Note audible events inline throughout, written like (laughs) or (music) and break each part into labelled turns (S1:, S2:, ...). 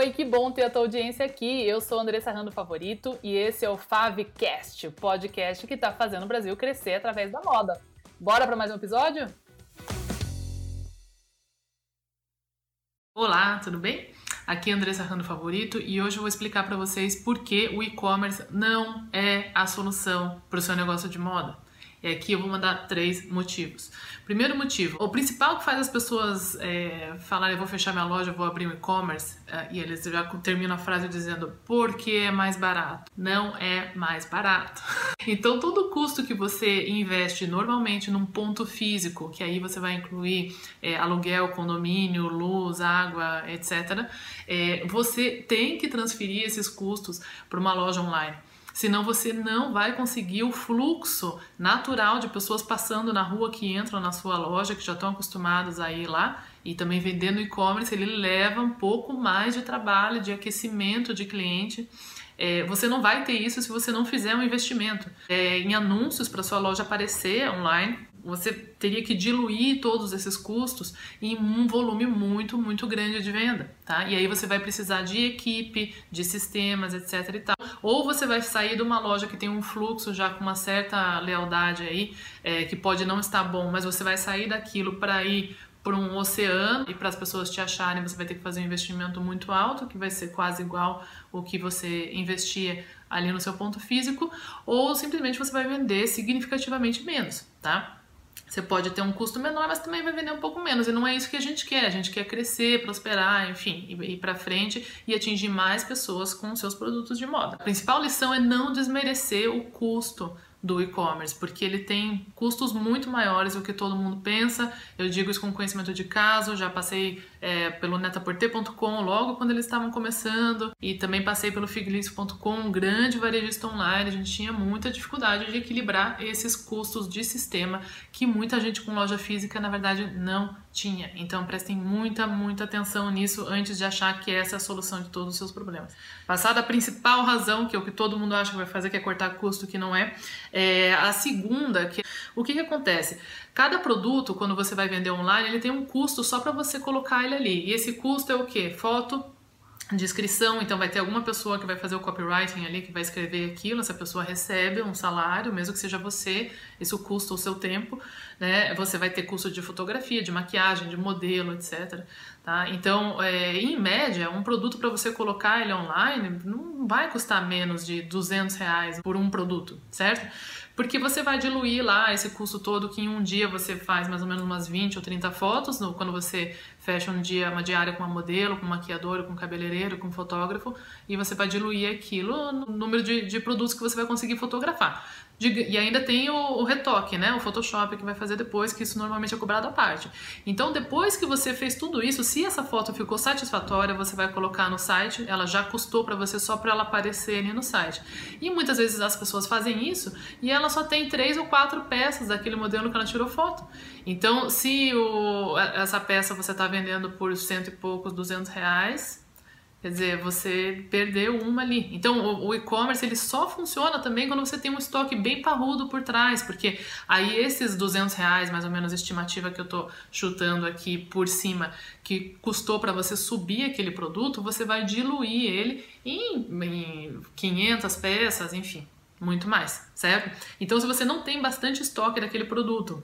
S1: oi, que bom ter a tua audiência aqui. Eu sou Andressa Rando Favorito e esse é o Favcast, o podcast que está fazendo o Brasil crescer através da moda. Bora para mais um episódio? Olá, tudo bem? Aqui é Andressa Rando Favorito e hoje eu vou explicar para vocês por que o e-commerce não é a solução para o seu negócio de moda. E aqui eu vou mandar três motivos. Primeiro motivo, o principal que faz as pessoas é, falarem, vou fechar minha loja, vou abrir um e-commerce, é, e eles já terminam a frase dizendo, porque é mais barato. Não é mais barato. (laughs) então, todo o custo que você investe normalmente num ponto físico, que aí você vai incluir é, aluguel, condomínio, luz, água, etc., é, você tem que transferir esses custos para uma loja online. Senão você não vai conseguir o fluxo natural de pessoas passando na rua que entram na sua loja, que já estão acostumadas a ir lá e também vendendo e-commerce, ele leva um pouco mais de trabalho, de aquecimento de cliente. É, você não vai ter isso se você não fizer um investimento é, em anúncios para sua loja aparecer online você teria que diluir todos esses custos em um volume muito, muito grande de venda, tá? E aí você vai precisar de equipe, de sistemas, etc e tal. Ou você vai sair de uma loja que tem um fluxo já com uma certa lealdade aí, é, que pode não estar bom, mas você vai sair daquilo para ir para um oceano e para as pessoas te acharem, você vai ter que fazer um investimento muito alto, que vai ser quase igual o que você investia ali no seu ponto físico, ou simplesmente você vai vender significativamente menos, tá? Você pode ter um custo menor, mas também vai vender um pouco menos. E não é isso que a gente quer. A gente quer crescer, prosperar, enfim, ir para frente e atingir mais pessoas com seus produtos de moda. A principal lição é não desmerecer o custo do e-commerce, porque ele tem custos muito maiores do que todo mundo pensa. Eu digo isso com conhecimento de caso, já passei é, pelo netaporter.com logo quando eles estavam começando e também passei pelo figlist.com, um grande varejista online. A gente tinha muita dificuldade de equilibrar esses custos de sistema que muita gente com loja física na verdade não tinha. Então prestem muita, muita atenção nisso antes de achar que essa é a solução de todos os seus problemas. Passada a principal razão, que é o que todo mundo acha que vai fazer, que é cortar custo, que não é, é a segunda, que o que, que acontece? Cada produto, quando você vai vender online, ele tem um custo só para você colocar ele ali. E esse custo é o que? Foto, descrição, então vai ter alguma pessoa que vai fazer o copywriting ali, que vai escrever aquilo, essa pessoa recebe um salário, mesmo que seja você, isso custa o seu tempo, né? Você vai ter custo de fotografia, de maquiagem, de modelo, etc. Tá? Então, é, em média, um produto para você colocar ele online não vai custar menos de 200 reais por um produto, certo? Porque você vai diluir lá esse custo todo que em um dia você faz mais ou menos umas 20 ou 30 fotos, no, quando você fecha um dia, uma diária com uma modelo, com um maquiador, com um cabeleireiro, com um fotógrafo, e você vai diluir aquilo no número de, de produtos que você vai conseguir fotografar. E ainda tem o, o, retoque, né? O Photoshop que vai fazer depois, que isso normalmente é cobrado à parte. Então, depois que você fez tudo isso, se essa foto ficou satisfatória, você vai colocar no site. Ela já custou para você só para ela aparecer ali no site. E muitas vezes as pessoas fazem isso e ela só tem três ou quatro peças daquele modelo que ela tirou foto. Então, se o, essa peça você está vendendo por cento e poucos, duzentos reais, Quer dizer, você perdeu uma ali. Então, o, e-commerce ele só funciona também quando você tem um estoque bem parrudo por trás, porque aí esses 200 reais, mais ou menos estimativa que eu tô chutando aqui por cima, que custou para você subir aquele produto, você vai diluir ele em, em 500 peças, enfim, muito mais, certo? Então, se você não tem bastante estoque daquele produto,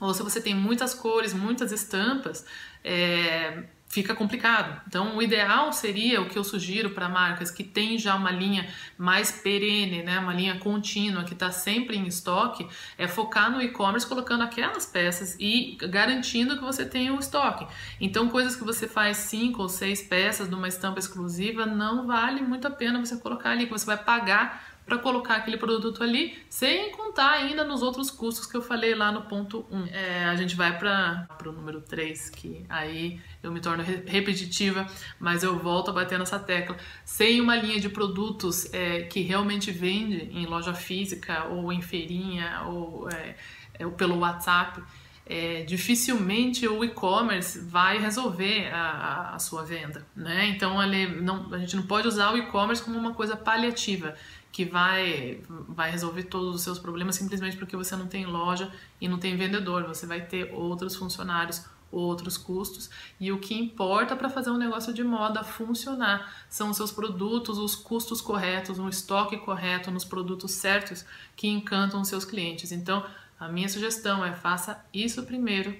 S1: ou se você tem muitas cores, muitas estampas, é, fica complicado. Então, o ideal seria o que eu sugiro para marcas que têm já uma linha mais perene, né, uma linha contínua que está sempre em estoque, é focar no e-commerce colocando aquelas peças e garantindo que você tenha o estoque. Então, coisas que você faz cinco ou seis peças de uma estampa exclusiva não vale muito a pena você colocar ali, que você vai pagar para colocar aquele produto ali, sem contar ainda nos outros custos que eu falei lá no ponto 1. É, a gente vai para o número 3, que aí eu me torno repetitiva, mas eu volto a bater nessa tecla. Sem uma linha de produtos é, que realmente vende em loja física ou em feirinha ou, é, é ou pelo WhatsApp, é, dificilmente o e-commerce vai resolver a, a, sua venda, né? Então ele não, a gente não pode usar o e-commerce como uma coisa paliativa que vai, vai resolver todos os seus problemas simplesmente porque você não tem loja e não tem vendedor. Você vai ter outros funcionários, outros custos. E o que importa para fazer um negócio de moda funcionar são os seus produtos, os custos corretos, um estoque correto nos produtos certos que encantam os seus clientes. Então, a minha sugestão é faça isso primeiro.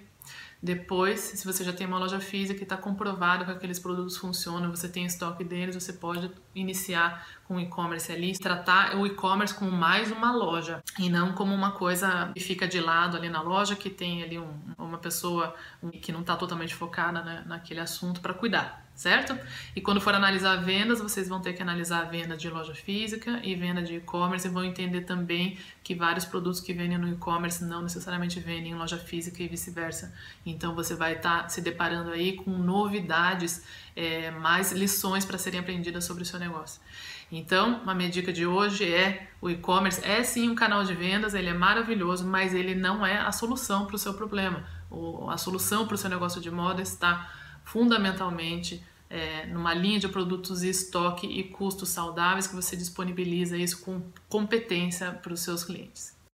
S1: Depois, se você já tem uma loja física e está comprovado que aqueles produtos funcionam, você tem estoque deles, você pode iniciar com o e-commerce ali, tratar o e-commerce como mais uma loja e não como uma coisa que fica de lado ali na loja, que tem ali um, uma pessoa que não está totalmente focada né, naquele assunto para cuidar certo? E quando for analisar vendas, vocês vão ter que analisar a venda de loja física e venda de e-commerce e vão entender também que vários produtos que vendem no e-commerce não necessariamente vendem em loja física e vice-versa. Então você vai estar tá se deparando aí com novidades, é, mais lições para serem aprendidas sobre o seu negócio. Então, a minha dica de hoje é: o e-commerce é sim um canal de vendas, ele é maravilhoso, mas ele não é a solução para o seu problema. O, a solução para o seu negócio de moda está fundamentalmente é, numa linha de produtos estoque e custos saudáveis que você disponibiliza isso com competência para os seus clientes.